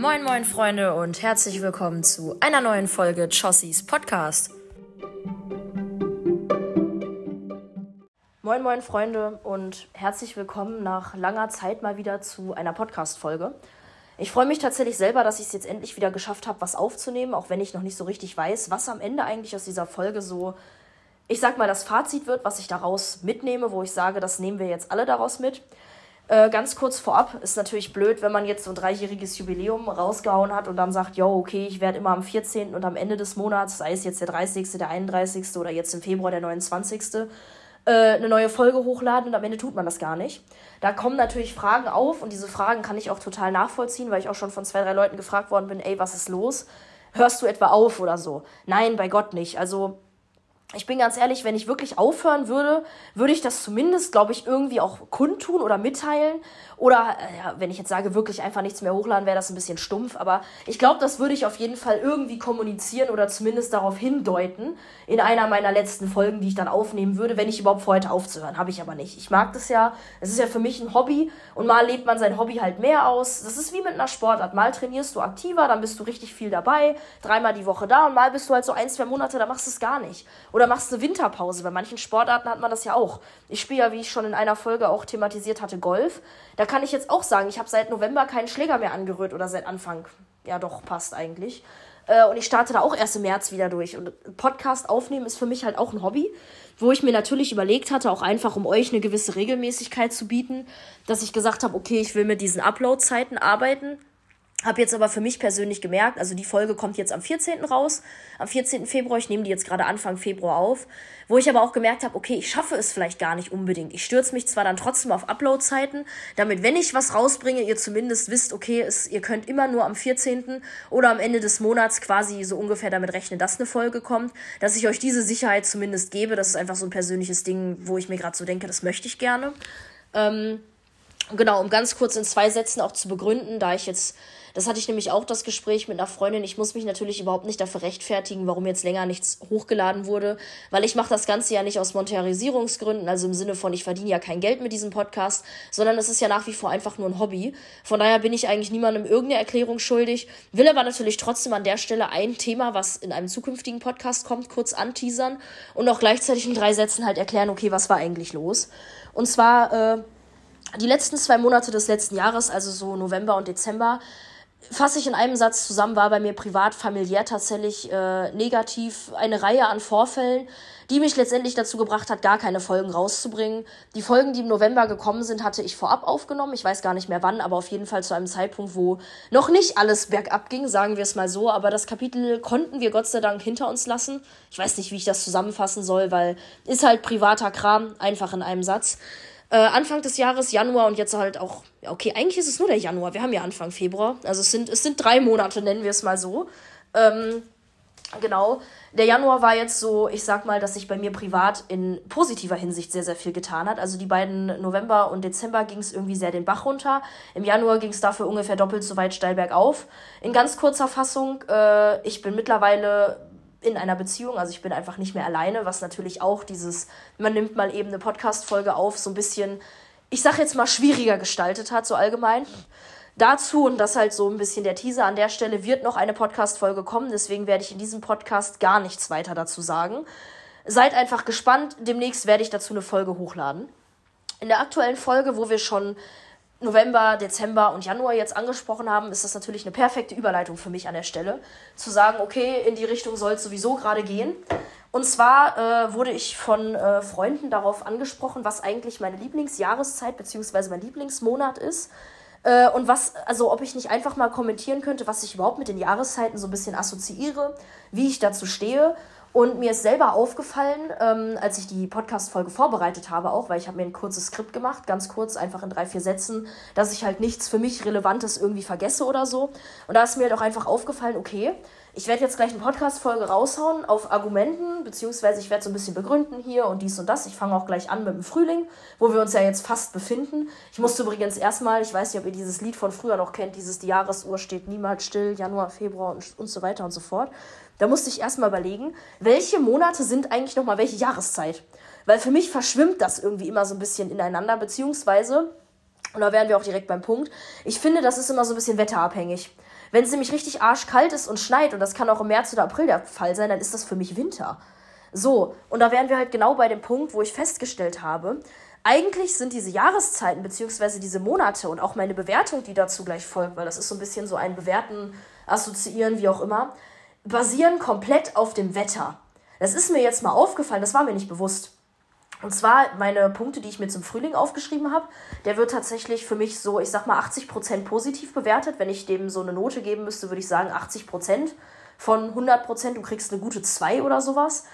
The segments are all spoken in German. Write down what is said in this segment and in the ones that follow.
Moin, moin, Freunde, und herzlich willkommen zu einer neuen Folge Chossies Podcast. Moin, moin, Freunde, und herzlich willkommen nach langer Zeit mal wieder zu einer Podcast-Folge. Ich freue mich tatsächlich selber, dass ich es jetzt endlich wieder geschafft habe, was aufzunehmen, auch wenn ich noch nicht so richtig weiß, was am Ende eigentlich aus dieser Folge so, ich sag mal, das Fazit wird, was ich daraus mitnehme, wo ich sage, das nehmen wir jetzt alle daraus mit. Äh, ganz kurz vorab, ist natürlich blöd, wenn man jetzt so ein dreijähriges Jubiläum rausgehauen hat und dann sagt, jo, okay, ich werde immer am 14. und am Ende des Monats, sei es jetzt der 30., der 31. oder jetzt im Februar der 29., äh, eine neue Folge hochladen und am Ende tut man das gar nicht. Da kommen natürlich Fragen auf und diese Fragen kann ich auch total nachvollziehen, weil ich auch schon von zwei, drei Leuten gefragt worden bin, ey, was ist los? Hörst du etwa auf oder so? Nein, bei Gott nicht. Also ich bin ganz ehrlich, wenn ich wirklich aufhören würde, würde ich das zumindest, glaube ich, irgendwie auch kundtun oder mitteilen. Oder, äh, ja, wenn ich jetzt sage, wirklich einfach nichts mehr hochladen, wäre das ein bisschen stumpf. Aber ich glaube, das würde ich auf jeden Fall irgendwie kommunizieren oder zumindest darauf hindeuten in einer meiner letzten Folgen, die ich dann aufnehmen würde, wenn ich überhaupt vor heute aufzuhören. Habe ich aber nicht. Ich mag das ja. Es ist ja für mich ein Hobby und mal lebt man sein Hobby halt mehr aus. Das ist wie mit einer Sportart. Mal trainierst du aktiver, dann bist du richtig viel dabei, dreimal die Woche da und mal bist du halt so ein, zwei Monate, da machst du es gar nicht. Oder machst eine Winterpause. Bei manchen Sportarten hat man das ja auch. Ich spiele ja, wie ich schon in einer Folge auch thematisiert hatte, Golf. Da kann ich jetzt auch sagen, ich habe seit November keinen Schläger mehr angerührt oder seit Anfang. Ja, doch, passt eigentlich. Äh, und ich starte da auch erst im März wieder durch. Und Podcast aufnehmen ist für mich halt auch ein Hobby, wo ich mir natürlich überlegt hatte, auch einfach um euch eine gewisse Regelmäßigkeit zu bieten, dass ich gesagt habe, okay, ich will mit diesen Upload-Zeiten arbeiten habe jetzt aber für mich persönlich gemerkt, also die Folge kommt jetzt am 14. raus, am 14. Februar, ich nehme die jetzt gerade Anfang Februar auf, wo ich aber auch gemerkt habe, okay, ich schaffe es vielleicht gar nicht unbedingt. Ich stürze mich zwar dann trotzdem auf Upload-Zeiten, damit, wenn ich was rausbringe, ihr zumindest wisst, okay, es, ihr könnt immer nur am 14. oder am Ende des Monats quasi so ungefähr damit rechnen, dass eine Folge kommt, dass ich euch diese Sicherheit zumindest gebe. Das ist einfach so ein persönliches Ding, wo ich mir gerade so denke, das möchte ich gerne. Ähm, genau, um ganz kurz in zwei Sätzen auch zu begründen, da ich jetzt das hatte ich nämlich auch das Gespräch mit einer Freundin. Ich muss mich natürlich überhaupt nicht dafür rechtfertigen, warum jetzt länger nichts hochgeladen wurde, weil ich mache das Ganze ja nicht aus Monetarisierungsgründen, also im Sinne von, ich verdiene ja kein Geld mit diesem Podcast, sondern es ist ja nach wie vor einfach nur ein Hobby. Von daher bin ich eigentlich niemandem irgendeine Erklärung schuldig, will aber natürlich trotzdem an der Stelle ein Thema, was in einem zukünftigen Podcast kommt, kurz anteasern und auch gleichzeitig in drei Sätzen halt erklären, okay, was war eigentlich los. Und zwar äh, die letzten zwei Monate des letzten Jahres, also so November und Dezember, fasse ich in einem Satz zusammen, war bei mir privat, familiär tatsächlich äh, negativ eine Reihe an Vorfällen, die mich letztendlich dazu gebracht hat, gar keine Folgen rauszubringen. Die Folgen, die im November gekommen sind, hatte ich vorab aufgenommen. Ich weiß gar nicht mehr wann, aber auf jeden Fall zu einem Zeitpunkt, wo noch nicht alles bergab ging, sagen wir es mal so. Aber das Kapitel konnten wir Gott sei Dank hinter uns lassen. Ich weiß nicht, wie ich das zusammenfassen soll, weil ist halt privater Kram, einfach in einem Satz. Äh, Anfang des Jahres, Januar und jetzt halt auch, ja, okay, eigentlich ist es nur der Januar. Wir haben ja Anfang Februar. Also es sind, es sind drei Monate, nennen wir es mal so. Ähm, genau. Der Januar war jetzt so, ich sag mal, dass sich bei mir privat in positiver Hinsicht sehr, sehr viel getan hat. Also die beiden November und Dezember ging es irgendwie sehr den Bach runter. Im Januar ging es dafür ungefähr doppelt so weit steil bergauf. In ganz kurzer Fassung, äh, ich bin mittlerweile in einer Beziehung, also ich bin einfach nicht mehr alleine, was natürlich auch dieses, man nimmt mal eben eine Podcast-Folge auf, so ein bisschen, ich sag jetzt mal, schwieriger gestaltet hat, so allgemein. Dazu, und das halt so ein bisschen der Teaser an der Stelle, wird noch eine Podcast-Folge kommen, deswegen werde ich in diesem Podcast gar nichts weiter dazu sagen. Seid einfach gespannt, demnächst werde ich dazu eine Folge hochladen. In der aktuellen Folge, wo wir schon November, Dezember und Januar jetzt angesprochen haben, ist das natürlich eine perfekte Überleitung für mich an der Stelle. Zu sagen, okay, in die Richtung soll es sowieso gerade gehen. Und zwar äh, wurde ich von äh, Freunden darauf angesprochen, was eigentlich meine Lieblingsjahreszeit bzw. mein Lieblingsmonat ist. Äh, und was, also ob ich nicht einfach mal kommentieren könnte, was ich überhaupt mit den Jahreszeiten so ein bisschen assoziiere, wie ich dazu stehe und mir ist selber aufgefallen, ähm, als ich die Podcast-Folge vorbereitet habe, auch, weil ich habe mir ein kurzes Skript gemacht, ganz kurz, einfach in drei, vier Sätzen, dass ich halt nichts für mich Relevantes irgendwie vergesse oder so. Und da ist mir halt auch einfach aufgefallen, okay, ich werde jetzt gleich eine Podcast-Folge raushauen auf Argumenten, beziehungsweise ich werde so ein bisschen begründen hier und dies und das. Ich fange auch gleich an mit dem Frühling, wo wir uns ja jetzt fast befinden. Ich musste übrigens erstmal, ich weiß nicht, ob ihr dieses Lied von früher noch kennt, dieses Die Jahresuhr steht niemals still, Januar, Februar und, und so weiter und so fort. Da musste ich erstmal überlegen, welche Monate sind eigentlich nochmal welche Jahreszeit? Weil für mich verschwimmt das irgendwie immer so ein bisschen ineinander, beziehungsweise, und da wären wir auch direkt beim Punkt, ich finde, das ist immer so ein bisschen wetterabhängig. Wenn es nämlich richtig arschkalt ist und schneit, und das kann auch im März oder April der Fall sein, dann ist das für mich Winter. So, und da wären wir halt genau bei dem Punkt, wo ich festgestellt habe, eigentlich sind diese Jahreszeiten beziehungsweise diese Monate und auch meine Bewertung, die dazu gleich folgt, weil das ist so ein bisschen so ein Bewerten, Assoziieren, wie auch immer, basieren komplett auf dem Wetter. Das ist mir jetzt mal aufgefallen, das war mir nicht bewusst. Und zwar meine Punkte, die ich mir zum Frühling aufgeschrieben habe, der wird tatsächlich für mich so, ich sag mal, 80% positiv bewertet. Wenn ich dem so eine Note geben müsste, würde ich sagen 80% von 100%. Du kriegst eine gute 2 oder sowas.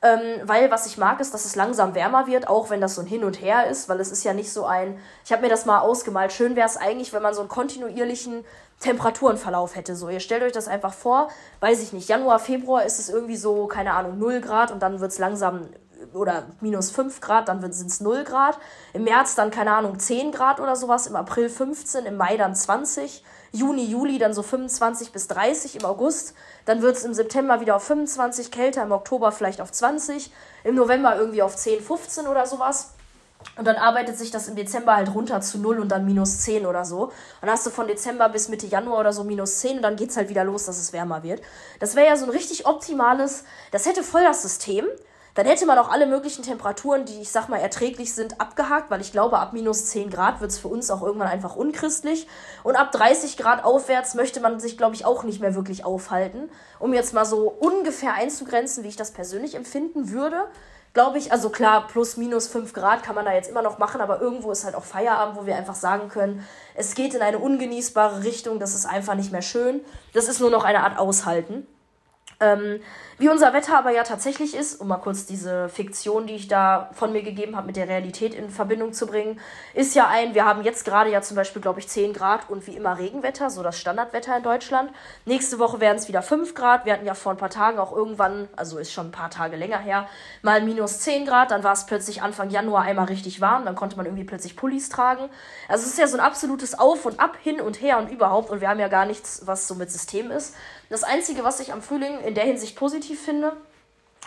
Ähm, weil was ich mag, ist, dass es langsam wärmer wird, auch wenn das so ein Hin und Her ist, weil es ist ja nicht so ein. Ich habe mir das mal ausgemalt. Schön wäre es eigentlich, wenn man so einen kontinuierlichen Temperaturenverlauf hätte. So, ihr stellt euch das einfach vor, weiß ich nicht, Januar, Februar ist es irgendwie so, keine Ahnung, 0 Grad und dann wird es langsam oder minus 5 Grad, dann sind es 0 Grad. Im März dann, keine Ahnung, 10 Grad oder sowas, im April 15, im Mai dann 20, Juni, Juli dann so 25 bis 30, im August dann wird es im September wieder auf 25 kälter, im Oktober vielleicht auf 20, im November irgendwie auf 10, 15 oder sowas. Und dann arbeitet sich das im Dezember halt runter zu 0 und dann minus 10 oder so. Dann hast du von Dezember bis Mitte Januar oder so minus 10 und dann geht es halt wieder los, dass es wärmer wird. Das wäre ja so ein richtig optimales, das hätte voll das System. Dann hätte man auch alle möglichen Temperaturen, die ich sag mal erträglich sind, abgehakt, weil ich glaube, ab minus 10 Grad wird es für uns auch irgendwann einfach unchristlich. Und ab 30 Grad aufwärts möchte man sich, glaube ich, auch nicht mehr wirklich aufhalten. Um jetzt mal so ungefähr einzugrenzen, wie ich das persönlich empfinden würde, glaube ich, also klar, plus minus 5 Grad kann man da jetzt immer noch machen, aber irgendwo ist halt auch Feierabend, wo wir einfach sagen können, es geht in eine ungenießbare Richtung, das ist einfach nicht mehr schön. Das ist nur noch eine Art Aushalten. Ähm, wie unser Wetter aber ja tatsächlich ist, um mal kurz diese Fiktion, die ich da von mir gegeben habe, mit der Realität in Verbindung zu bringen, ist ja ein, wir haben jetzt gerade ja zum Beispiel, glaube ich, 10 Grad und wie immer Regenwetter, so das Standardwetter in Deutschland. Nächste Woche werden es wieder 5 Grad. Wir hatten ja vor ein paar Tagen auch irgendwann, also ist schon ein paar Tage länger her, mal minus 10 Grad. Dann war es plötzlich Anfang Januar einmal richtig warm. Dann konnte man irgendwie plötzlich Pullis tragen. Also es ist ja so ein absolutes Auf und Ab, hin und her und überhaupt. Und wir haben ja gar nichts, was so mit System ist. Das Einzige, was ich am Frühling in der Hinsicht positiv finde,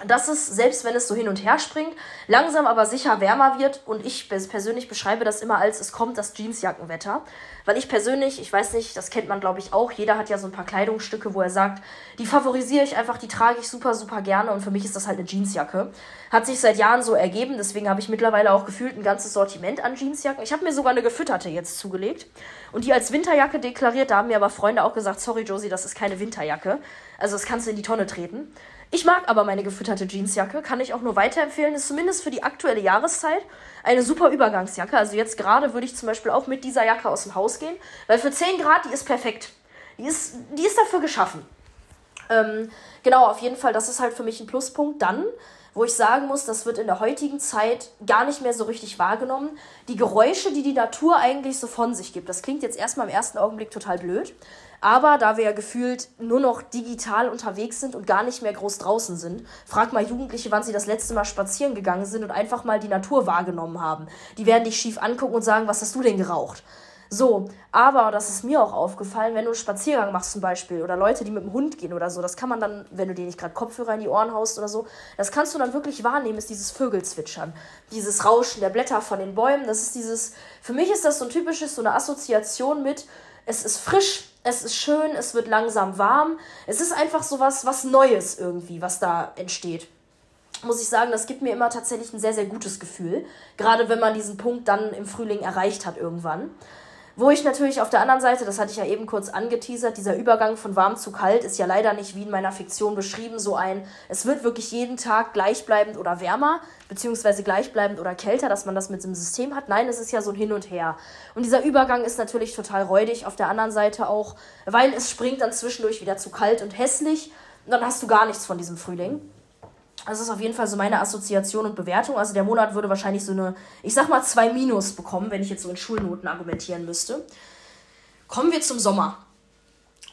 dass es, selbst wenn es so hin und her springt, langsam aber sicher wärmer wird. Und ich persönlich beschreibe das immer als, es kommt das Jeansjackenwetter. Weil ich persönlich, ich weiß nicht, das kennt man glaube ich auch, jeder hat ja so ein paar Kleidungsstücke, wo er sagt, die favorisiere ich einfach, die trage ich super, super gerne. Und für mich ist das halt eine Jeansjacke. Hat sich seit Jahren so ergeben, deswegen habe ich mittlerweile auch gefühlt ein ganzes Sortiment an Jeansjacken. Ich habe mir sogar eine gefütterte jetzt zugelegt. Und die als Winterjacke deklariert, da haben mir aber Freunde auch gesagt, sorry Josie, das ist keine Winterjacke. Also das kannst du in die Tonne treten. Ich mag aber meine gefütterte Jeansjacke, kann ich auch nur weiterempfehlen. Ist zumindest für die aktuelle Jahreszeit eine super Übergangsjacke. Also jetzt gerade würde ich zum Beispiel auch mit dieser Jacke aus dem Haus gehen, weil für 10 Grad, die ist perfekt. Die ist, die ist dafür geschaffen. Ähm, genau, auf jeden Fall, das ist halt für mich ein Pluspunkt. Dann, wo ich sagen muss, das wird in der heutigen Zeit gar nicht mehr so richtig wahrgenommen. Die Geräusche, die die Natur eigentlich so von sich gibt. Das klingt jetzt erstmal im ersten Augenblick total blöd. Aber da wir ja gefühlt nur noch digital unterwegs sind und gar nicht mehr groß draußen sind, frag mal Jugendliche, wann sie das letzte Mal spazieren gegangen sind und einfach mal die Natur wahrgenommen haben. Die werden dich schief angucken und sagen, was hast du denn geraucht? So, aber das ist mir auch aufgefallen, wenn du einen Spaziergang machst zum Beispiel oder Leute, die mit dem Hund gehen oder so, das kann man dann, wenn du dir nicht gerade Kopfhörer in die Ohren haust oder so, das kannst du dann wirklich wahrnehmen, ist dieses Vögelzwitschern, dieses Rauschen der Blätter von den Bäumen, das ist dieses, für mich ist das so ein typisches, so eine Assoziation mit, es ist frisch, es ist schön, es wird langsam warm. Es ist einfach so was, was Neues irgendwie, was da entsteht. Muss ich sagen, das gibt mir immer tatsächlich ein sehr, sehr gutes Gefühl. Gerade wenn man diesen Punkt dann im Frühling erreicht hat irgendwann. Wo ich natürlich auf der anderen Seite, das hatte ich ja eben kurz angeteasert, dieser Übergang von warm zu kalt ist ja leider nicht wie in meiner Fiktion beschrieben, so ein, es wird wirklich jeden Tag gleichbleibend oder wärmer, beziehungsweise gleichbleibend oder kälter, dass man das mit dem System hat. Nein, es ist ja so ein Hin und Her. Und dieser Übergang ist natürlich total räudig, auf der anderen Seite auch, weil es springt dann zwischendurch wieder zu kalt und hässlich und dann hast du gar nichts von diesem Frühling. Das ist auf jeden Fall so meine Assoziation und Bewertung. Also der Monat würde wahrscheinlich so eine, ich sag mal, zwei Minus bekommen, wenn ich jetzt so in Schulnoten argumentieren müsste. Kommen wir zum Sommer.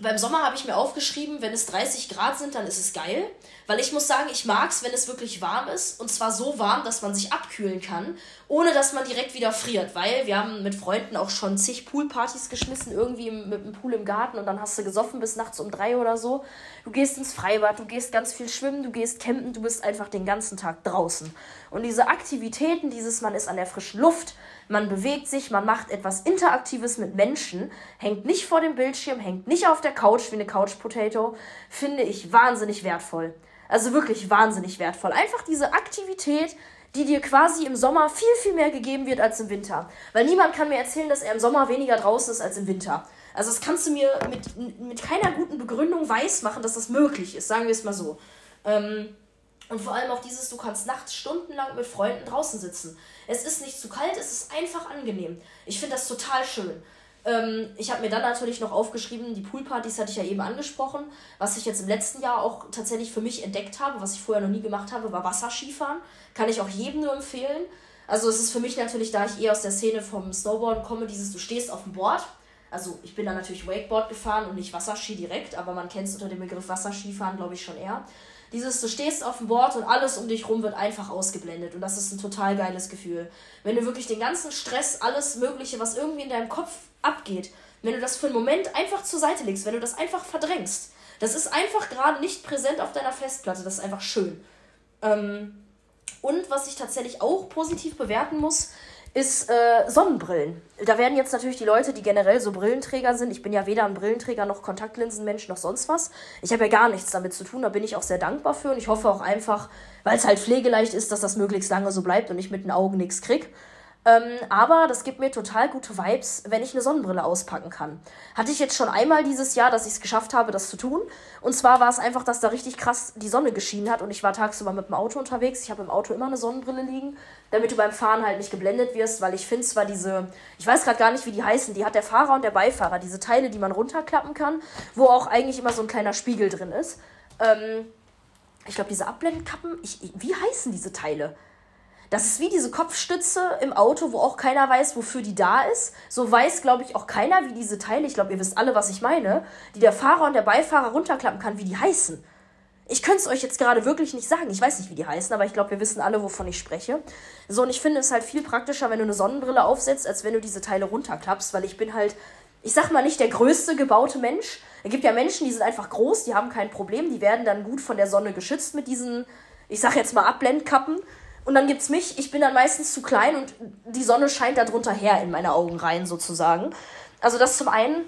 Beim Sommer habe ich mir aufgeschrieben, wenn es 30 Grad sind, dann ist es geil. Weil ich muss sagen, ich mag es, wenn es wirklich warm ist. Und zwar so warm, dass man sich abkühlen kann, ohne dass man direkt wieder friert. Weil wir haben mit Freunden auch schon zig Poolpartys geschmissen, irgendwie mit dem Pool im Garten. Und dann hast du gesoffen bis nachts um drei oder so. Du gehst ins Freibad, du gehst ganz viel schwimmen, du gehst campen, du bist einfach den ganzen Tag draußen. Und diese Aktivitäten, dieses man ist an der frischen Luft, man bewegt sich, man macht etwas Interaktives mit Menschen, hängt nicht vor dem Bildschirm, hängt nicht auf der Couch wie eine Couch Potato, finde ich wahnsinnig wertvoll. Also wirklich wahnsinnig wertvoll. Einfach diese Aktivität, die dir quasi im Sommer viel, viel mehr gegeben wird als im Winter. Weil niemand kann mir erzählen, dass er im Sommer weniger draußen ist als im Winter. Also das kannst du mir mit, mit keiner guten Begründung weismachen, dass das möglich ist, sagen wir es mal so. Ähm, und vor allem auch dieses, du kannst nachts stundenlang mit Freunden draußen sitzen. Es ist nicht zu kalt, es ist einfach angenehm. Ich finde das total schön. Ähm, ich habe mir dann natürlich noch aufgeschrieben, die Poolpartys hatte ich ja eben angesprochen. Was ich jetzt im letzten Jahr auch tatsächlich für mich entdeckt habe, was ich vorher noch nie gemacht habe, war Wasserskifahren. Kann ich auch jedem nur empfehlen. Also es ist für mich natürlich, da ich eher aus der Szene vom Snowboarden komme, dieses, du stehst auf dem Board. Also ich bin dann natürlich Wakeboard gefahren und nicht Wasserski direkt, aber man kennt es unter dem Begriff Wasserskifahren, glaube ich, schon eher. Dieses, du stehst auf dem Board und alles um dich rum wird einfach ausgeblendet. Und das ist ein total geiles Gefühl. Wenn du wirklich den ganzen Stress, alles Mögliche, was irgendwie in deinem Kopf abgeht, wenn du das für einen Moment einfach zur Seite legst, wenn du das einfach verdrängst, das ist einfach gerade nicht präsent auf deiner Festplatte, das ist einfach schön. Ähm, und was ich tatsächlich auch positiv bewerten muss, ist äh, Sonnenbrillen. Da werden jetzt natürlich die Leute, die generell so Brillenträger sind, ich bin ja weder ein Brillenträger noch Kontaktlinsenmensch noch sonst was. Ich habe ja gar nichts damit zu tun, da bin ich auch sehr dankbar für und ich hoffe auch einfach, weil es halt pflegeleicht ist, dass das möglichst lange so bleibt und ich mit den Augen nichts krieg. Ähm, aber das gibt mir total gute Vibes, wenn ich eine Sonnenbrille auspacken kann. Hatte ich jetzt schon einmal dieses Jahr, dass ich es geschafft habe, das zu tun. Und zwar war es einfach, dass da richtig krass die Sonne geschienen hat und ich war tagsüber mit dem Auto unterwegs. Ich habe im Auto immer eine Sonnenbrille liegen, damit du beim Fahren halt nicht geblendet wirst, weil ich finde zwar diese, ich weiß gerade gar nicht, wie die heißen, die hat der Fahrer und der Beifahrer, diese Teile, die man runterklappen kann, wo auch eigentlich immer so ein kleiner Spiegel drin ist. Ähm, ich glaube, diese Abblendkappen, ich, wie heißen diese Teile? Das ist wie diese Kopfstütze im Auto, wo auch keiner weiß, wofür die da ist. So weiß, glaube ich, auch keiner, wie diese Teile, ich glaube, ihr wisst alle, was ich meine, die der Fahrer und der Beifahrer runterklappen kann, wie die heißen. Ich könnte es euch jetzt gerade wirklich nicht sagen. Ich weiß nicht, wie die heißen, aber ich glaube, wir wissen alle, wovon ich spreche. So, und ich finde es halt viel praktischer, wenn du eine Sonnenbrille aufsetzt, als wenn du diese Teile runterklappst, weil ich bin halt, ich sag mal nicht der größte gebaute Mensch. Es gibt ja Menschen, die sind einfach groß, die haben kein Problem, die werden dann gut von der Sonne geschützt mit diesen, ich sag jetzt mal, Abblendkappen. Und dann gibt's mich, ich bin dann meistens zu klein und die Sonne scheint da drunter her in meine Augen rein sozusagen. Also das zum einen.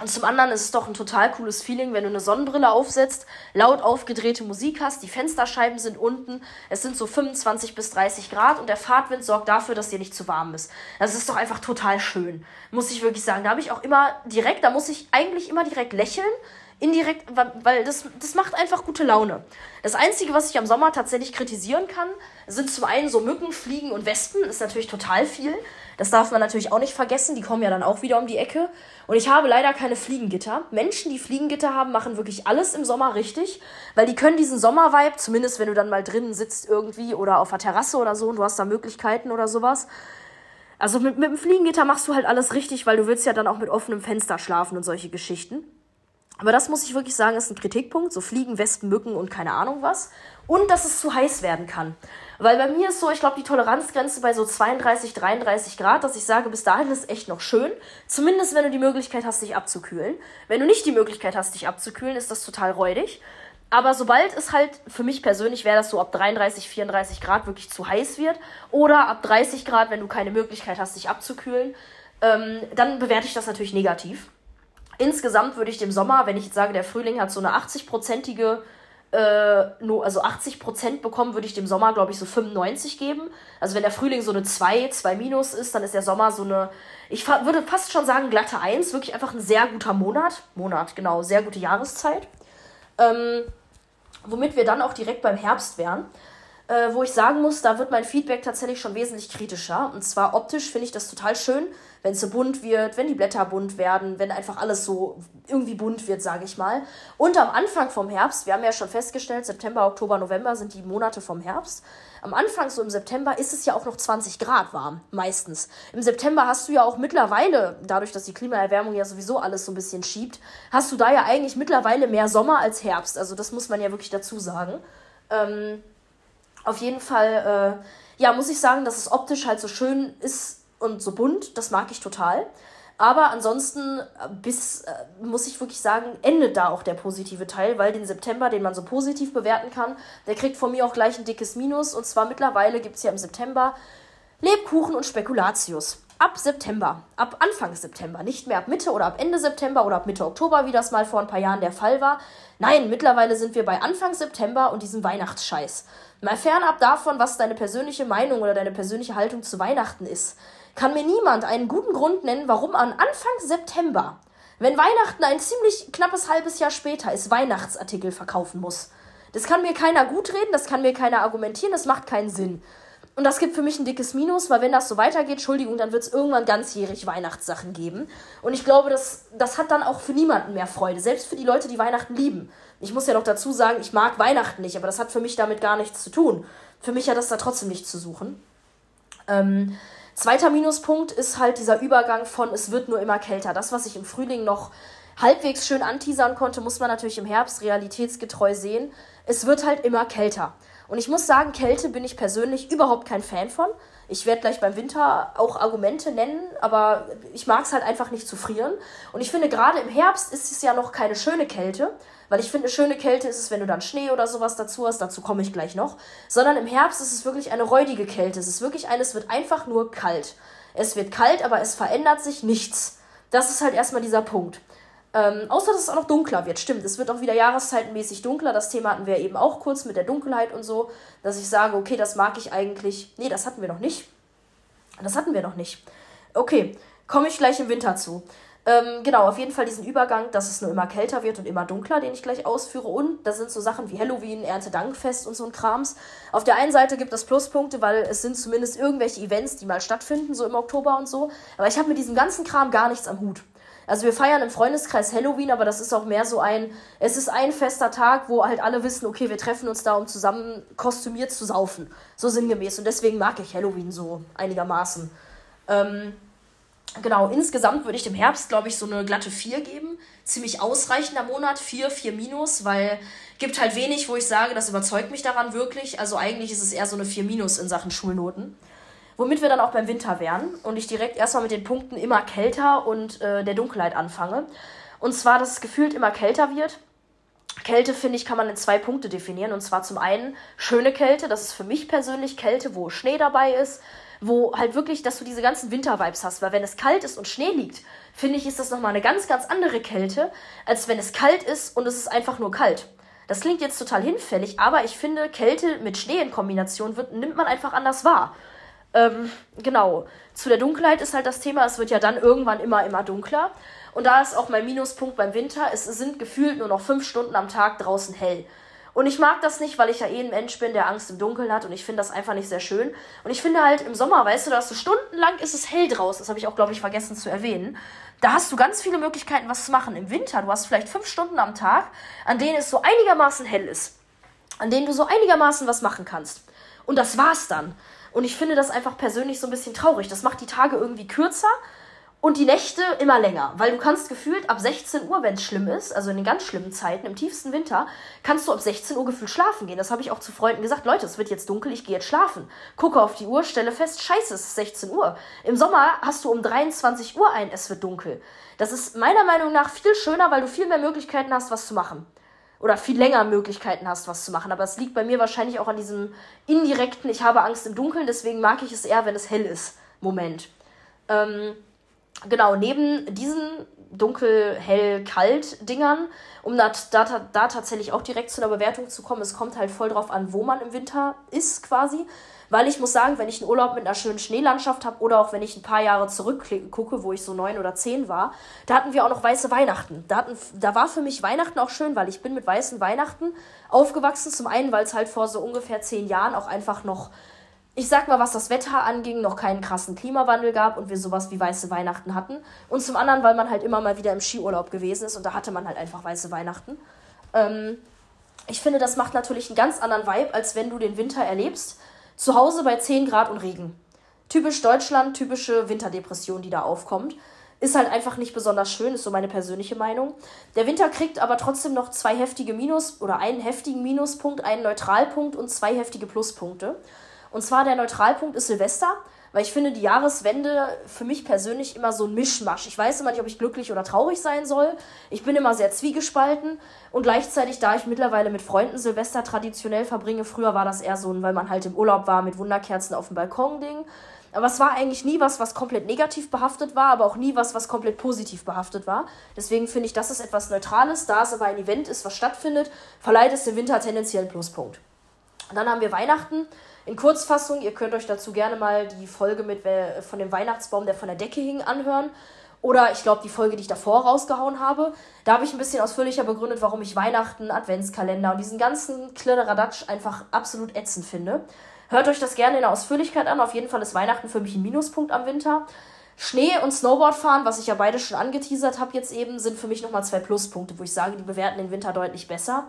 Und zum anderen ist es doch ein total cooles Feeling, wenn du eine Sonnenbrille aufsetzt, laut aufgedrehte Musik hast, die Fensterscheiben sind unten, es sind so 25 bis 30 Grad und der Fahrtwind sorgt dafür, dass dir nicht zu warm ist. Das ist doch einfach total schön, muss ich wirklich sagen. Da habe ich auch immer direkt, da muss ich eigentlich immer direkt lächeln, indirekt, weil das, das macht einfach gute Laune. Das Einzige, was ich am Sommer tatsächlich kritisieren kann, sind zum einen so Mücken, Fliegen und Wespen. Ist natürlich total viel. Das darf man natürlich auch nicht vergessen. Die kommen ja dann auch wieder um die Ecke. Und ich habe leider keine Fliegengitter. Menschen, die Fliegengitter haben, machen wirklich alles im Sommer richtig, weil die können diesen Sommervibe, zumindest wenn du dann mal drinnen sitzt irgendwie oder auf der Terrasse oder so und du hast da Möglichkeiten oder sowas. Also mit, mit dem Fliegengitter machst du halt alles richtig, weil du willst ja dann auch mit offenem Fenster schlafen und solche Geschichten. Aber das muss ich wirklich sagen, ist ein Kritikpunkt. So Fliegen, Wespen, Mücken und keine Ahnung was. Und dass es zu heiß werden kann. Weil bei mir ist so, ich glaube, die Toleranzgrenze bei so 32, 33 Grad, dass ich sage, bis dahin ist echt noch schön. Zumindest wenn du die Möglichkeit hast, dich abzukühlen. Wenn du nicht die Möglichkeit hast, dich abzukühlen, ist das total räudig. Aber sobald es halt, für mich persönlich wäre das so ab 33, 34 Grad wirklich zu heiß wird. Oder ab 30 Grad, wenn du keine Möglichkeit hast, dich abzukühlen, ähm, dann bewerte ich das natürlich negativ. Insgesamt würde ich dem Sommer, wenn ich jetzt sage, der Frühling hat so eine 80-prozentige, äh, no, also 80 Prozent bekommen, würde ich dem Sommer, glaube ich, so 95 geben. Also wenn der Frühling so eine 2, 2 minus ist, dann ist der Sommer so eine, ich würde fast schon sagen, glatte 1. Wirklich einfach ein sehr guter Monat. Monat, genau, sehr gute Jahreszeit. Ähm, womit wir dann auch direkt beim Herbst wären. Äh, wo ich sagen muss, da wird mein Feedback tatsächlich schon wesentlich kritischer. Und zwar optisch finde ich das total schön wenn es so bunt wird, wenn die Blätter bunt werden, wenn einfach alles so irgendwie bunt wird, sage ich mal. Und am Anfang vom Herbst, wir haben ja schon festgestellt, September, Oktober, November sind die Monate vom Herbst. Am Anfang, so im September, ist es ja auch noch 20 Grad warm, meistens. Im September hast du ja auch mittlerweile, dadurch, dass die Klimaerwärmung ja sowieso alles so ein bisschen schiebt, hast du da ja eigentlich mittlerweile mehr Sommer als Herbst. Also das muss man ja wirklich dazu sagen. Ähm, auf jeden Fall, äh, ja, muss ich sagen, dass es optisch halt so schön ist, und so bunt. Das mag ich total. Aber ansonsten, äh, bis, äh, muss ich wirklich sagen, endet da auch der positive Teil, weil den September, den man so positiv bewerten kann, der kriegt von mir auch gleich ein dickes Minus. Und zwar mittlerweile gibt es ja im September Lebkuchen und Spekulatius. Ab September, ab Anfang September, nicht mehr ab Mitte oder ab Ende September oder ab Mitte Oktober, wie das mal vor ein paar Jahren der Fall war. Nein, mittlerweile sind wir bei Anfang September und diesem Weihnachtsscheiß. Mal fernab davon, was deine persönliche Meinung oder deine persönliche Haltung zu Weihnachten ist, kann mir niemand einen guten Grund nennen, warum an Anfang September, wenn Weihnachten ein ziemlich knappes halbes Jahr später ist, Weihnachtsartikel verkaufen muss. Das kann mir keiner gutreden, das kann mir keiner argumentieren, das macht keinen Sinn. Und das gibt für mich ein dickes Minus, weil wenn das so weitergeht, Entschuldigung, dann wird es irgendwann ganzjährig Weihnachtssachen geben. Und ich glaube, das, das hat dann auch für niemanden mehr Freude, selbst für die Leute, die Weihnachten lieben. Ich muss ja noch dazu sagen, ich mag Weihnachten nicht, aber das hat für mich damit gar nichts zu tun. Für mich hat das da trotzdem nichts zu suchen. Ähm, zweiter Minuspunkt ist halt dieser Übergang von es wird nur immer kälter. Das, was ich im Frühling noch halbwegs schön anteasern konnte, muss man natürlich im Herbst realitätsgetreu sehen. Es wird halt immer kälter. Und ich muss sagen, Kälte bin ich persönlich überhaupt kein Fan von. Ich werde gleich beim Winter auch Argumente nennen, aber ich mag es halt einfach nicht zu frieren. Und ich finde, gerade im Herbst ist es ja noch keine schöne Kälte, weil ich finde, schöne Kälte ist es, wenn du dann Schnee oder sowas dazu hast, dazu komme ich gleich noch. Sondern im Herbst ist es wirklich eine räudige Kälte. Es ist wirklich eine, es wird einfach nur kalt. Es wird kalt, aber es verändert sich nichts. Das ist halt erstmal dieser Punkt. Ähm, außer dass es auch noch dunkler wird. Stimmt, es wird auch wieder jahreszeitenmäßig dunkler. Das Thema hatten wir eben auch kurz mit der Dunkelheit und so, dass ich sage, okay, das mag ich eigentlich. Nee, das hatten wir noch nicht. Das hatten wir noch nicht. Okay, komme ich gleich im Winter zu. Ähm, genau, auf jeden Fall diesen Übergang, dass es nur immer kälter wird und immer dunkler, den ich gleich ausführe. Und das sind so Sachen wie Halloween, Erntedankfest und so ein Krams. Auf der einen Seite gibt es Pluspunkte, weil es sind zumindest irgendwelche Events, die mal stattfinden, so im Oktober und so. Aber ich habe mit diesem ganzen Kram gar nichts am Hut. Also wir feiern im Freundeskreis Halloween, aber das ist auch mehr so ein, es ist ein fester Tag, wo halt alle wissen, okay, wir treffen uns da, um zusammen kostümiert zu saufen. So sinngemäß. Und deswegen mag ich Halloween so einigermaßen. Ähm, genau, insgesamt würde ich dem Herbst, glaube ich, so eine glatte 4 geben. Ziemlich ausreichender Monat, 4, 4 minus, weil gibt halt wenig, wo ich sage, das überzeugt mich daran wirklich. Also eigentlich ist es eher so eine 4 minus in Sachen Schulnoten. Womit wir dann auch beim Winter wären und ich direkt erstmal mit den Punkten immer kälter und äh, der Dunkelheit anfange. Und zwar, dass es gefühlt immer kälter wird. Kälte, finde ich, kann man in zwei Punkte definieren. Und zwar zum einen schöne Kälte, das ist für mich persönlich Kälte, wo Schnee dabei ist, wo halt wirklich, dass du diese ganzen Wintervibes hast. Weil wenn es kalt ist und Schnee liegt, finde ich, ist das nochmal eine ganz, ganz andere Kälte, als wenn es kalt ist und es ist einfach nur kalt. Das klingt jetzt total hinfällig, aber ich finde, Kälte mit Schnee in Kombination wird, nimmt man einfach anders wahr. Ähm, genau. Zu der Dunkelheit ist halt das Thema, es wird ja dann irgendwann immer, immer dunkler. Und da ist auch mein Minuspunkt beim Winter, es sind gefühlt nur noch fünf Stunden am Tag draußen hell. Und ich mag das nicht, weil ich ja eh ein Mensch bin, der Angst im Dunkeln hat und ich finde das einfach nicht sehr schön. Und ich finde halt im Sommer, weißt du, da hast du stundenlang ist es hell draußen. Das habe ich auch, glaube ich, vergessen zu erwähnen. Da hast du ganz viele Möglichkeiten, was zu machen. Im Winter, du hast vielleicht fünf Stunden am Tag, an denen es so einigermaßen hell ist. An denen du so einigermaßen was machen kannst. Und das war's dann. Und ich finde das einfach persönlich so ein bisschen traurig. Das macht die Tage irgendwie kürzer und die Nächte immer länger. Weil du kannst gefühlt ab 16 Uhr, wenn es schlimm ist, also in den ganz schlimmen Zeiten, im tiefsten Winter, kannst du ab 16 Uhr gefühlt schlafen gehen. Das habe ich auch zu Freunden gesagt. Leute, es wird jetzt dunkel, ich gehe jetzt schlafen. Gucke auf die Uhr, stelle fest, scheiße, es ist 16 Uhr. Im Sommer hast du um 23 Uhr ein, es wird dunkel. Das ist meiner Meinung nach viel schöner, weil du viel mehr Möglichkeiten hast, was zu machen oder viel länger Möglichkeiten hast, was zu machen. Aber es liegt bei mir wahrscheinlich auch an diesem indirekten, ich habe Angst im Dunkeln, deswegen mag ich es eher, wenn es hell ist. Moment. Ähm, genau, neben diesen dunkel, hell, kalt Dingern, um da, da, da tatsächlich auch direkt zu einer Bewertung zu kommen, es kommt halt voll drauf an, wo man im Winter ist quasi. Weil ich muss sagen, wenn ich einen Urlaub mit einer schönen Schneelandschaft habe oder auch wenn ich ein paar Jahre zurückgucke, wo ich so neun oder zehn war, da hatten wir auch noch weiße Weihnachten. Da, hatten, da war für mich Weihnachten auch schön, weil ich bin mit weißen Weihnachten aufgewachsen. Zum einen, weil es halt vor so ungefähr zehn Jahren auch einfach noch ich sag mal, was das Wetter anging, noch keinen krassen Klimawandel gab und wir sowas wie weiße Weihnachten hatten. Und zum anderen, weil man halt immer mal wieder im Skiurlaub gewesen ist und da hatte man halt einfach weiße Weihnachten. Ähm, ich finde, das macht natürlich einen ganz anderen Vibe, als wenn du den Winter erlebst. Zu Hause bei 10 Grad und Regen. Typisch Deutschland, typische Winterdepression, die da aufkommt. Ist halt einfach nicht besonders schön, ist so meine persönliche Meinung. Der Winter kriegt aber trotzdem noch zwei heftige Minus- oder einen heftigen Minuspunkt, einen Neutralpunkt und zwei heftige Pluspunkte. Und zwar der Neutralpunkt ist Silvester weil ich finde die Jahreswende für mich persönlich immer so ein Mischmasch. Ich weiß immer nicht, ob ich glücklich oder traurig sein soll. Ich bin immer sehr zwiegespalten und gleichzeitig, da ich mittlerweile mit Freunden Silvester traditionell verbringe, früher war das eher so ein, weil man halt im Urlaub war mit Wunderkerzen auf dem Balkon Ding. Aber es war eigentlich nie was, was komplett negativ behaftet war, aber auch nie was, was komplett positiv behaftet war. Deswegen finde ich, das ist etwas Neutrales. Da es aber ein Event ist, was stattfindet, verleiht es dem Winter tendenziell einen Pluspunkt. Und dann haben wir Weihnachten. In Kurzfassung, ihr könnt euch dazu gerne mal die Folge mit von dem Weihnachtsbaum, der von der Decke hing, anhören. Oder ich glaube, die Folge, die ich davor rausgehauen habe. Da habe ich ein bisschen ausführlicher begründet, warum ich Weihnachten, Adventskalender und diesen ganzen Klidderadatsch einfach absolut ätzend finde. Hört euch das gerne in der Ausführlichkeit an. Auf jeden Fall ist Weihnachten für mich ein Minuspunkt am Winter. Schnee und Snowboard fahren, was ich ja beide schon angeteasert habe jetzt eben, sind für mich nochmal zwei Pluspunkte, wo ich sage, die bewerten den Winter deutlich besser.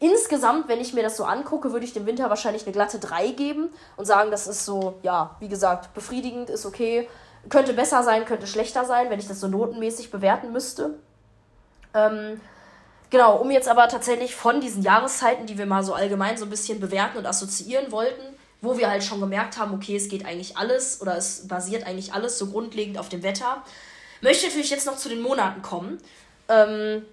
Insgesamt, wenn ich mir das so angucke, würde ich dem Winter wahrscheinlich eine glatte 3 geben und sagen, das ist so, ja, wie gesagt, befriedigend, ist okay. Könnte besser sein, könnte schlechter sein, wenn ich das so notenmäßig bewerten müsste. Ähm, genau, um jetzt aber tatsächlich von diesen Jahreszeiten, die wir mal so allgemein so ein bisschen bewerten und assoziieren wollten, wo wir halt schon gemerkt haben, okay, es geht eigentlich alles oder es basiert eigentlich alles so grundlegend auf dem Wetter, möchte ich natürlich jetzt noch zu den Monaten kommen. Ähm,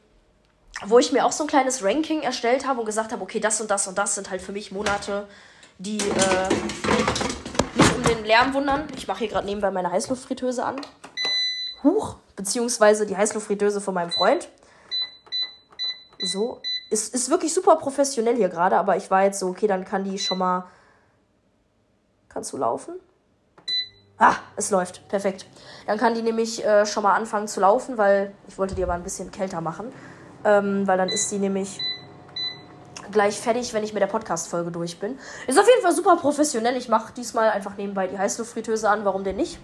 wo ich mir auch so ein kleines Ranking erstellt habe und gesagt habe, okay, das und das und das sind halt für mich Monate, die äh, nicht um den Lärm wundern. Ich mache hier gerade nebenbei meine Heißluftfritteuse an. Huch, beziehungsweise die Heißluftfritteuse von meinem Freund. So, ist, ist wirklich super professionell hier gerade, aber ich war jetzt so, okay, dann kann die schon mal. Kannst du laufen? Ah, es läuft. Perfekt. Dann kann die nämlich äh, schon mal anfangen zu laufen, weil ich wollte die aber ein bisschen kälter machen. Ähm, weil dann ist sie nämlich gleich fertig, wenn ich mit der Podcast-Folge durch bin. Ist auf jeden Fall super professionell. Ich mache diesmal einfach nebenbei die Heißluftfritteuse an, warum denn nicht?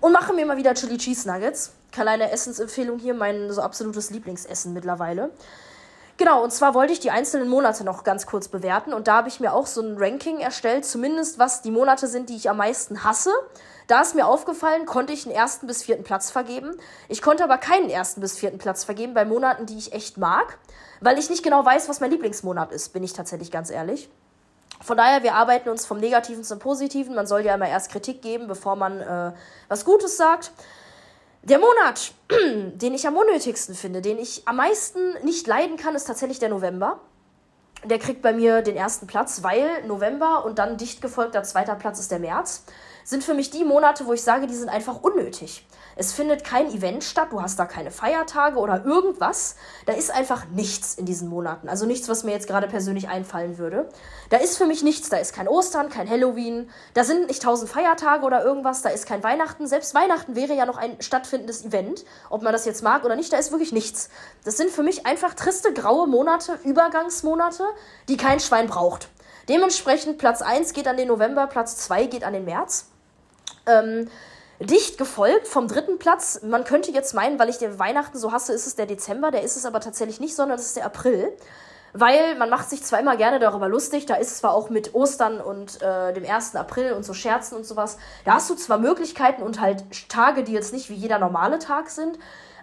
Und mache mir mal wieder Chili Cheese Nuggets. Kleine Essensempfehlung hier, mein so absolutes Lieblingsessen mittlerweile. Genau, und zwar wollte ich die einzelnen Monate noch ganz kurz bewerten und da habe ich mir auch so ein Ranking erstellt, zumindest was die Monate sind, die ich am meisten hasse. Da ist mir aufgefallen, konnte ich einen ersten bis vierten Platz vergeben. Ich konnte aber keinen ersten bis vierten Platz vergeben bei Monaten, die ich echt mag, weil ich nicht genau weiß, was mein Lieblingsmonat ist, bin ich tatsächlich ganz ehrlich. Von daher, wir arbeiten uns vom Negativen zum Positiven. Man soll ja immer erst Kritik geben, bevor man äh, was Gutes sagt. Der Monat, den ich am unnötigsten finde, den ich am meisten nicht leiden kann, ist tatsächlich der November. Der kriegt bei mir den ersten Platz, weil November und dann dicht gefolgter zweiter Platz ist der März sind für mich die Monate, wo ich sage, die sind einfach unnötig. Es findet kein Event statt, du hast da keine Feiertage oder irgendwas. Da ist einfach nichts in diesen Monaten. Also nichts, was mir jetzt gerade persönlich einfallen würde. Da ist für mich nichts. Da ist kein Ostern, kein Halloween. Da sind nicht tausend Feiertage oder irgendwas. Da ist kein Weihnachten. Selbst Weihnachten wäre ja noch ein stattfindendes Event. Ob man das jetzt mag oder nicht, da ist wirklich nichts. Das sind für mich einfach triste, graue Monate, Übergangsmonate, die kein Schwein braucht. Dementsprechend Platz 1 geht an den November, Platz 2 geht an den März. Ähm, dicht gefolgt vom dritten Platz. Man könnte jetzt meinen, weil ich den Weihnachten so hasse, ist es der Dezember. Der ist es aber tatsächlich nicht, sondern es ist der April. Weil man macht sich zwar immer gerne darüber lustig, da ist es zwar auch mit Ostern und äh, dem 1. April und so Scherzen und sowas, da hast du zwar Möglichkeiten und halt Tage, die jetzt nicht wie jeder normale Tag sind,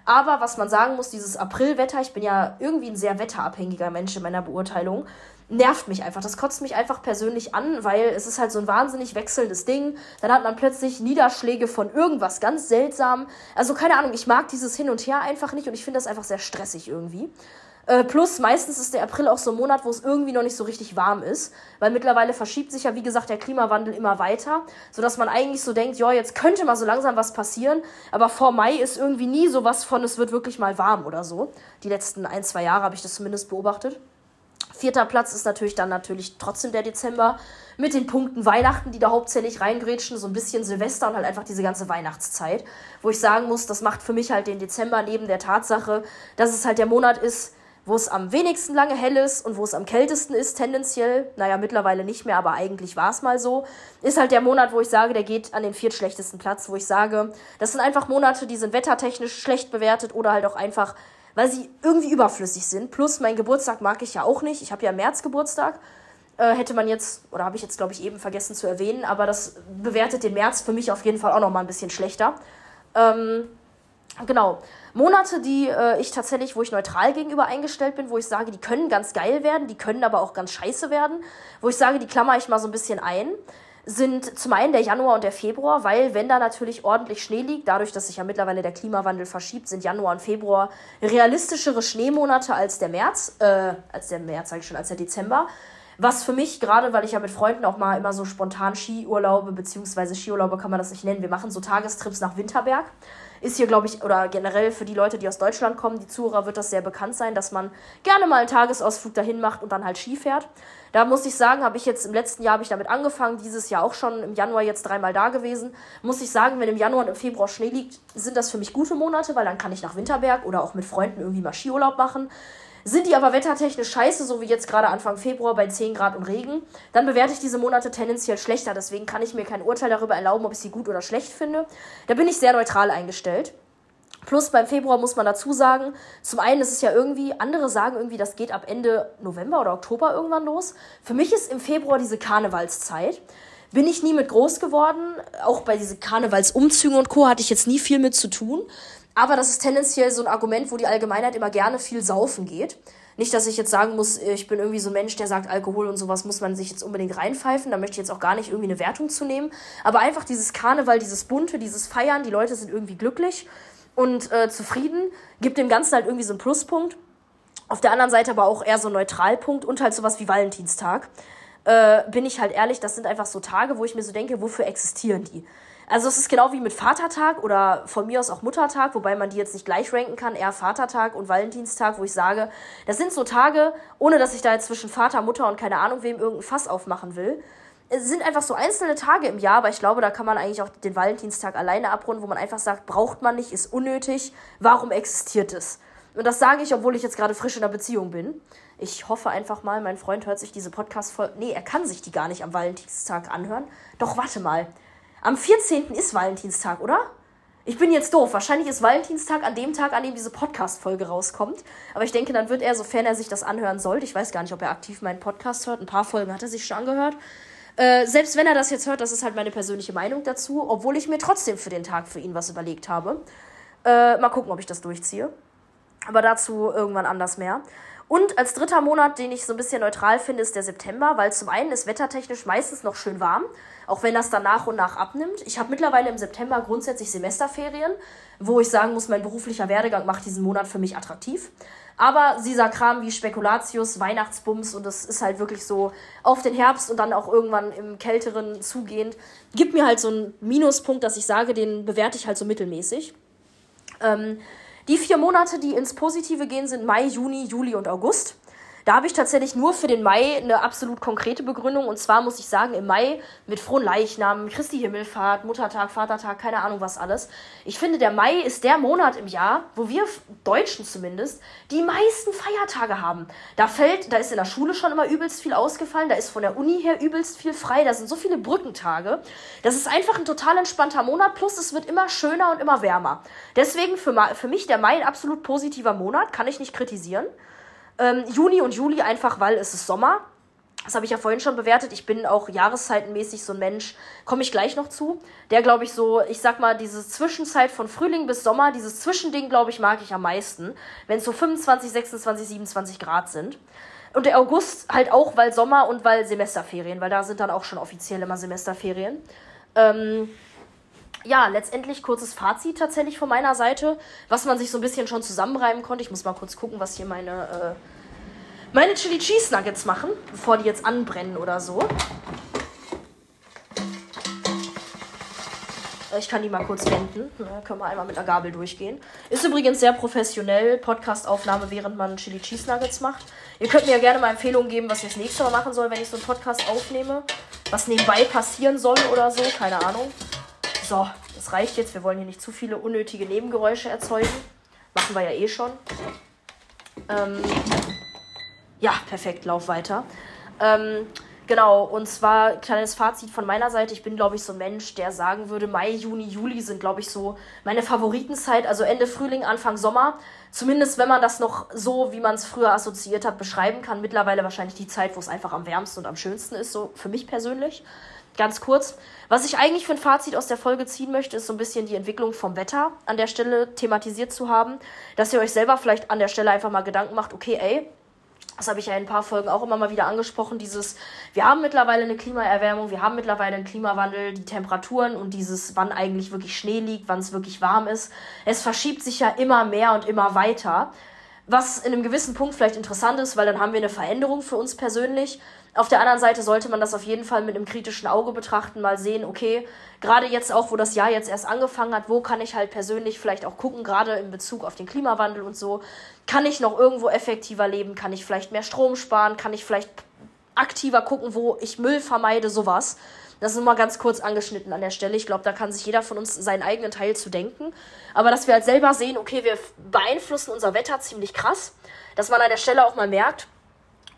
aber was man sagen muss, dieses Aprilwetter, ich bin ja irgendwie ein sehr wetterabhängiger Mensch in meiner Beurteilung, nervt mich einfach. Das kotzt mich einfach persönlich an, weil es ist halt so ein wahnsinnig wechselndes Ding. Dann hat man plötzlich Niederschläge von irgendwas ganz seltsam. Also keine Ahnung, ich mag dieses Hin und Her einfach nicht und ich finde das einfach sehr stressig irgendwie. Äh, plus meistens ist der April auch so ein Monat, wo es irgendwie noch nicht so richtig warm ist, weil mittlerweile verschiebt sich ja, wie gesagt, der Klimawandel immer weiter, sodass man eigentlich so denkt, ja, jetzt könnte mal so langsam was passieren, aber vor Mai ist irgendwie nie sowas von, es wird wirklich mal warm oder so. Die letzten ein, zwei Jahre habe ich das zumindest beobachtet. Vierter Platz ist natürlich dann natürlich trotzdem der Dezember mit den Punkten Weihnachten, die da hauptsächlich reingrätschen, so ein bisschen Silvester und halt einfach diese ganze Weihnachtszeit, wo ich sagen muss, das macht für mich halt den Dezember neben der Tatsache, dass es halt der Monat ist, wo es am wenigsten lange hell ist und wo es am kältesten ist, tendenziell, naja, mittlerweile nicht mehr, aber eigentlich war es mal so, ist halt der Monat, wo ich sage, der geht an den viertschlechtesten Platz, wo ich sage, das sind einfach Monate, die sind wettertechnisch schlecht bewertet oder halt auch einfach weil sie irgendwie überflüssig sind. Plus, mein Geburtstag mag ich ja auch nicht. Ich habe ja im März Geburtstag. Äh, hätte man jetzt, oder habe ich jetzt, glaube ich, eben vergessen zu erwähnen, aber das bewertet den März für mich auf jeden Fall auch nochmal ein bisschen schlechter. Ähm, genau. Monate, die äh, ich tatsächlich, wo ich neutral gegenüber eingestellt bin, wo ich sage, die können ganz geil werden, die können aber auch ganz scheiße werden, wo ich sage, die klammer ich mal so ein bisschen ein sind zum einen der Januar und der Februar, weil wenn da natürlich ordentlich Schnee liegt, dadurch, dass sich ja mittlerweile der Klimawandel verschiebt, sind Januar und Februar realistischere Schneemonate als der März, äh, als der März sage ich schon, als der Dezember. Was für mich, gerade weil ich ja mit Freunden auch mal immer so spontan Skiurlaube, beziehungsweise Skiurlaube kann man das nicht nennen, wir machen so Tagestrips nach Winterberg. Ist hier, glaube ich, oder generell für die Leute, die aus Deutschland kommen, die Zuhörer, wird das sehr bekannt sein, dass man gerne mal einen Tagesausflug dahin macht und dann halt Ski fährt. Da muss ich sagen, habe ich jetzt im letzten Jahr ich damit angefangen, dieses Jahr auch schon im Januar jetzt dreimal da gewesen. Muss ich sagen, wenn im Januar und im Februar Schnee liegt, sind das für mich gute Monate, weil dann kann ich nach Winterberg oder auch mit Freunden irgendwie mal Skiurlaub machen. Sind die aber wettertechnisch scheiße, so wie jetzt gerade Anfang Februar bei 10 Grad und Regen, dann bewerte ich diese Monate tendenziell schlechter. Deswegen kann ich mir kein Urteil darüber erlauben, ob ich sie gut oder schlecht finde. Da bin ich sehr neutral eingestellt. Plus beim Februar muss man dazu sagen, zum einen ist es ja irgendwie, andere sagen irgendwie, das geht ab Ende November oder Oktober irgendwann los. Für mich ist im Februar diese Karnevalszeit. Bin ich nie mit groß geworden. Auch bei diesen Karnevalsumzügen und Co. hatte ich jetzt nie viel mit zu tun. Aber das ist tendenziell so ein Argument, wo die Allgemeinheit immer gerne viel saufen geht. Nicht, dass ich jetzt sagen muss, ich bin irgendwie so ein Mensch, der sagt, Alkohol und sowas muss man sich jetzt unbedingt reinpfeifen. Da möchte ich jetzt auch gar nicht irgendwie eine Wertung zu nehmen. Aber einfach dieses Karneval, dieses Bunte, dieses Feiern, die Leute sind irgendwie glücklich und äh, zufrieden, gibt dem Ganzen halt irgendwie so einen Pluspunkt. Auf der anderen Seite aber auch eher so einen Neutralpunkt und halt sowas wie Valentinstag. Äh, bin ich halt ehrlich, das sind einfach so Tage, wo ich mir so denke, wofür existieren die? Also es ist genau wie mit Vatertag oder von mir aus auch Muttertag, wobei man die jetzt nicht gleich ranken kann, eher Vatertag und Valentinstag, wo ich sage, das sind so Tage, ohne dass ich da jetzt zwischen Vater, Mutter und keine Ahnung wem irgendein Fass aufmachen will. Es sind einfach so einzelne Tage im Jahr, aber ich glaube, da kann man eigentlich auch den Valentinstag alleine abrunden, wo man einfach sagt, braucht man nicht, ist unnötig, warum existiert es? Und das sage ich, obwohl ich jetzt gerade frisch in einer Beziehung bin. Ich hoffe einfach mal, mein Freund hört sich diese Podcast-Folge. Nee, er kann sich die gar nicht am Valentinstag anhören. Doch warte mal. Am 14. ist Valentinstag, oder? Ich bin jetzt doof. Wahrscheinlich ist Valentinstag an dem Tag, an dem diese Podcast-Folge rauskommt. Aber ich denke, dann wird er, sofern er sich das anhören sollte, ich weiß gar nicht, ob er aktiv meinen Podcast hört, ein paar Folgen hat er sich schon angehört. Äh, selbst wenn er das jetzt hört, das ist halt meine persönliche Meinung dazu, obwohl ich mir trotzdem für den Tag für ihn was überlegt habe. Äh, mal gucken, ob ich das durchziehe. Aber dazu irgendwann anders mehr. Und als dritter Monat, den ich so ein bisschen neutral finde, ist der September, weil zum einen ist wettertechnisch meistens noch schön warm, auch wenn das dann nach und nach abnimmt. Ich habe mittlerweile im September grundsätzlich Semesterferien, wo ich sagen muss, mein beruflicher Werdegang macht diesen Monat für mich attraktiv. Aber dieser Kram wie Spekulatius, Weihnachtsbums und das ist halt wirklich so auf den Herbst und dann auch irgendwann im Kälteren zugehend, gibt mir halt so einen Minuspunkt, dass ich sage, den bewerte ich halt so mittelmäßig. Ähm, die vier Monate, die ins Positive gehen, sind Mai, Juni, Juli und August. Da habe ich tatsächlich nur für den Mai eine absolut konkrete Begründung. Und zwar muss ich sagen, im Mai mit frohen Leichnam, Christi Himmelfahrt, Muttertag, Vatertag, keine Ahnung was alles. Ich finde, der Mai ist der Monat im Jahr, wo wir Deutschen zumindest die meisten Feiertage haben. Da fällt, da ist in der Schule schon immer übelst viel ausgefallen, da ist von der Uni her übelst viel frei, da sind so viele Brückentage. Das ist einfach ein total entspannter Monat, plus es wird immer schöner und immer wärmer. Deswegen für, für mich der Mai ein absolut positiver Monat, kann ich nicht kritisieren. Ähm, Juni und Juli einfach, weil es ist Sommer. Das habe ich ja vorhin schon bewertet. Ich bin auch jahreszeitenmäßig so ein Mensch, komme ich gleich noch zu. Der, glaube ich, so, ich sag mal, diese Zwischenzeit von Frühling bis Sommer, dieses Zwischending, glaube ich, mag ich am meisten. Wenn es so 25, 26, 27 Grad sind. Und der August halt auch, weil Sommer und weil Semesterferien, weil da sind dann auch schon offiziell immer Semesterferien. Ähm, ja, letztendlich kurzes Fazit tatsächlich von meiner Seite, was man sich so ein bisschen schon zusammenreiben konnte. Ich muss mal kurz gucken, was hier meine, äh, meine Chili Cheese Nuggets machen, bevor die jetzt anbrennen oder so. Ich kann die mal kurz wenden. Ja, können wir einmal mit einer Gabel durchgehen. Ist übrigens sehr professionell, Podcast-Aufnahme, während man Chili Cheese Nuggets macht. Ihr könnt mir ja gerne mal Empfehlungen geben, was ich das nächste Mal machen soll, wenn ich so einen Podcast aufnehme. Was nebenbei passieren soll oder so, keine Ahnung. So, das reicht jetzt. Wir wollen hier nicht zu viele unnötige Nebengeräusche erzeugen. Machen wir ja eh schon. Ähm, ja, perfekt, lauf weiter. Ähm, genau, und zwar kleines Fazit von meiner Seite. Ich bin, glaube ich, so ein Mensch, der sagen würde, Mai, Juni, Juli sind, glaube ich, so meine Favoritenzeit. Also Ende Frühling, Anfang Sommer. Zumindest, wenn man das noch so, wie man es früher assoziiert hat, beschreiben kann. Mittlerweile wahrscheinlich die Zeit, wo es einfach am wärmsten und am schönsten ist, so für mich persönlich ganz kurz. Was ich eigentlich für ein Fazit aus der Folge ziehen möchte, ist so ein bisschen die Entwicklung vom Wetter an der Stelle thematisiert zu haben. Dass ihr euch selber vielleicht an der Stelle einfach mal Gedanken macht, okay, ey, das habe ich ja in ein paar Folgen auch immer mal wieder angesprochen, dieses, wir haben mittlerweile eine Klimaerwärmung, wir haben mittlerweile einen Klimawandel, die Temperaturen und dieses, wann eigentlich wirklich Schnee liegt, wann es wirklich warm ist. Es verschiebt sich ja immer mehr und immer weiter. Was in einem gewissen Punkt vielleicht interessant ist, weil dann haben wir eine Veränderung für uns persönlich. Auf der anderen Seite sollte man das auf jeden Fall mit einem kritischen Auge betrachten, mal sehen, okay, gerade jetzt auch, wo das Jahr jetzt erst angefangen hat, wo kann ich halt persönlich vielleicht auch gucken, gerade in Bezug auf den Klimawandel und so, kann ich noch irgendwo effektiver leben, kann ich vielleicht mehr Strom sparen, kann ich vielleicht aktiver gucken, wo ich Müll vermeide, sowas. Das ist nur mal ganz kurz angeschnitten an der Stelle. Ich glaube, da kann sich jeder von uns seinen eigenen Teil zu denken. Aber dass wir halt selber sehen, okay, wir beeinflussen unser Wetter ziemlich krass, dass man an der Stelle auch mal merkt,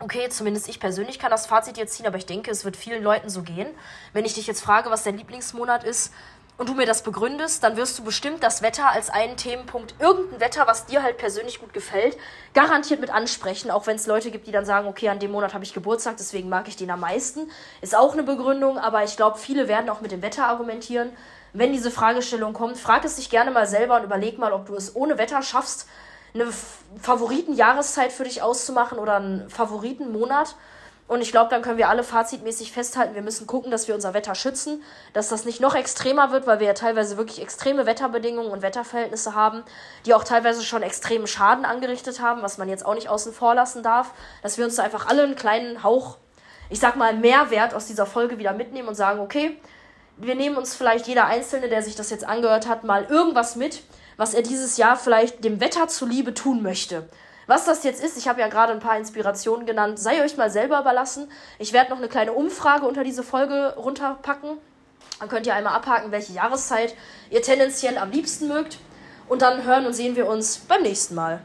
Okay, zumindest ich persönlich kann das Fazit jetzt ziehen, aber ich denke, es wird vielen Leuten so gehen. Wenn ich dich jetzt frage, was dein Lieblingsmonat ist und du mir das begründest, dann wirst du bestimmt das Wetter als einen Themenpunkt, irgendein Wetter, was dir halt persönlich gut gefällt, garantiert mit ansprechen. Auch wenn es Leute gibt, die dann sagen, okay, an dem Monat habe ich Geburtstag, deswegen mag ich den am meisten. Ist auch eine Begründung, aber ich glaube, viele werden auch mit dem Wetter argumentieren. Wenn diese Fragestellung kommt, frag es dich gerne mal selber und überleg mal, ob du es ohne Wetter schaffst, eine Favoritenjahreszeit für dich auszumachen oder einen Favoritenmonat. Und ich glaube, dann können wir alle fazitmäßig festhalten, wir müssen gucken, dass wir unser Wetter schützen, dass das nicht noch extremer wird, weil wir ja teilweise wirklich extreme Wetterbedingungen und Wetterverhältnisse haben, die auch teilweise schon extremen Schaden angerichtet haben, was man jetzt auch nicht außen vor lassen darf. Dass wir uns da einfach alle einen kleinen Hauch, ich sag mal, Mehrwert aus dieser Folge wieder mitnehmen und sagen, okay, wir nehmen uns vielleicht jeder Einzelne, der sich das jetzt angehört hat, mal irgendwas mit, was er dieses Jahr vielleicht dem Wetter zuliebe tun möchte. Was das jetzt ist, ich habe ja gerade ein paar Inspirationen genannt, sei euch mal selber überlassen. Ich werde noch eine kleine Umfrage unter diese Folge runterpacken. Dann könnt ihr einmal abhaken, welche Jahreszeit ihr tendenziell am liebsten mögt. Und dann hören und sehen wir uns beim nächsten Mal.